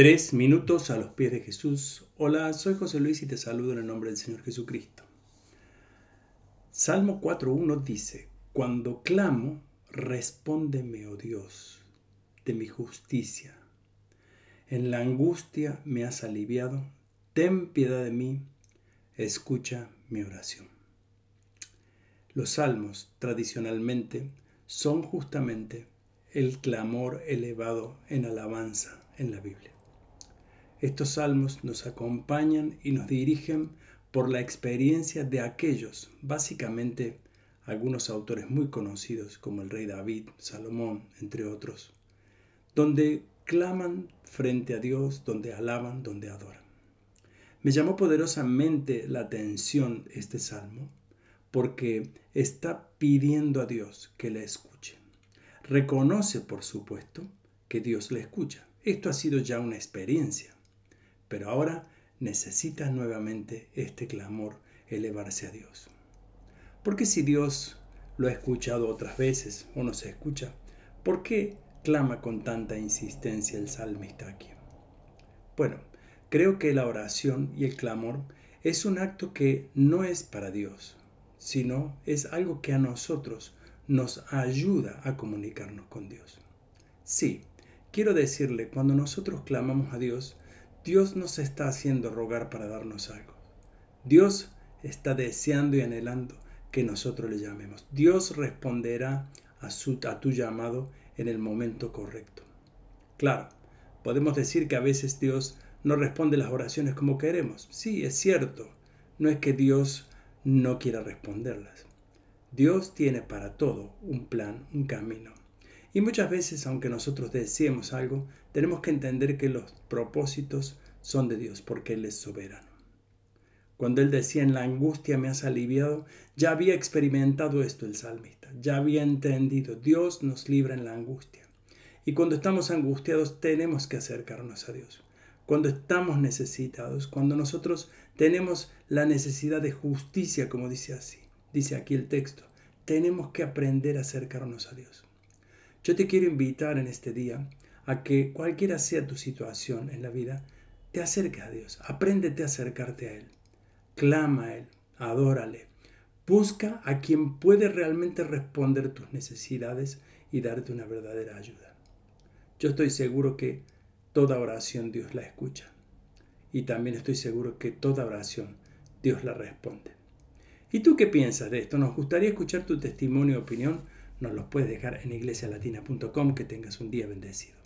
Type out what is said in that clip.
Tres minutos a los pies de Jesús. Hola, soy José Luis y te saludo en el nombre del Señor Jesucristo. Salmo 4.1 dice, Cuando clamo, respóndeme, oh Dios, de mi justicia. En la angustia me has aliviado, ten piedad de mí, escucha mi oración. Los salmos tradicionalmente son justamente el clamor elevado en alabanza en la Biblia. Estos salmos nos acompañan y nos dirigen por la experiencia de aquellos, básicamente algunos autores muy conocidos como el rey David, Salomón, entre otros, donde claman frente a Dios, donde alaban, donde adoran. Me llamó poderosamente la atención este salmo porque está pidiendo a Dios que le escuche. Reconoce, por supuesto, que Dios le escucha. Esto ha sido ya una experiencia pero ahora necesita nuevamente este clamor elevarse a Dios. Porque si Dios lo ha escuchado otras veces o no se escucha, ¿por qué clama con tanta insistencia el salmista aquí? Bueno, creo que la oración y el clamor es un acto que no es para Dios, sino es algo que a nosotros nos ayuda a comunicarnos con Dios. Sí, quiero decirle, cuando nosotros clamamos a Dios, Dios nos está haciendo rogar para darnos algo. Dios está deseando y anhelando que nosotros le llamemos. Dios responderá a, su, a tu llamado en el momento correcto. Claro, podemos decir que a veces Dios no responde las oraciones como queremos. Sí, es cierto. No es que Dios no quiera responderlas. Dios tiene para todo un plan, un camino. Y muchas veces, aunque nosotros deseemos algo, tenemos que entender que los propósitos son de Dios porque Él es soberano. Cuando Él decía en la angustia me has aliviado, ya había experimentado esto el salmista, ya había entendido, Dios nos libra en la angustia. Y cuando estamos angustiados tenemos que acercarnos a Dios. Cuando estamos necesitados, cuando nosotros tenemos la necesidad de justicia, como dice así, dice aquí el texto, tenemos que aprender a acercarnos a Dios. Yo te quiero invitar en este día a que cualquiera sea tu situación en la vida, te acerques a Dios, apréndete a acercarte a Él, clama a Él, adórale, busca a quien puede realmente responder tus necesidades y darte una verdadera ayuda. Yo estoy seguro que toda oración Dios la escucha y también estoy seguro que toda oración Dios la responde. ¿Y tú qué piensas de esto? Nos gustaría escuchar tu testimonio y opinión nos los puedes dejar en iglesialatina.com. Que tengas un día bendecido.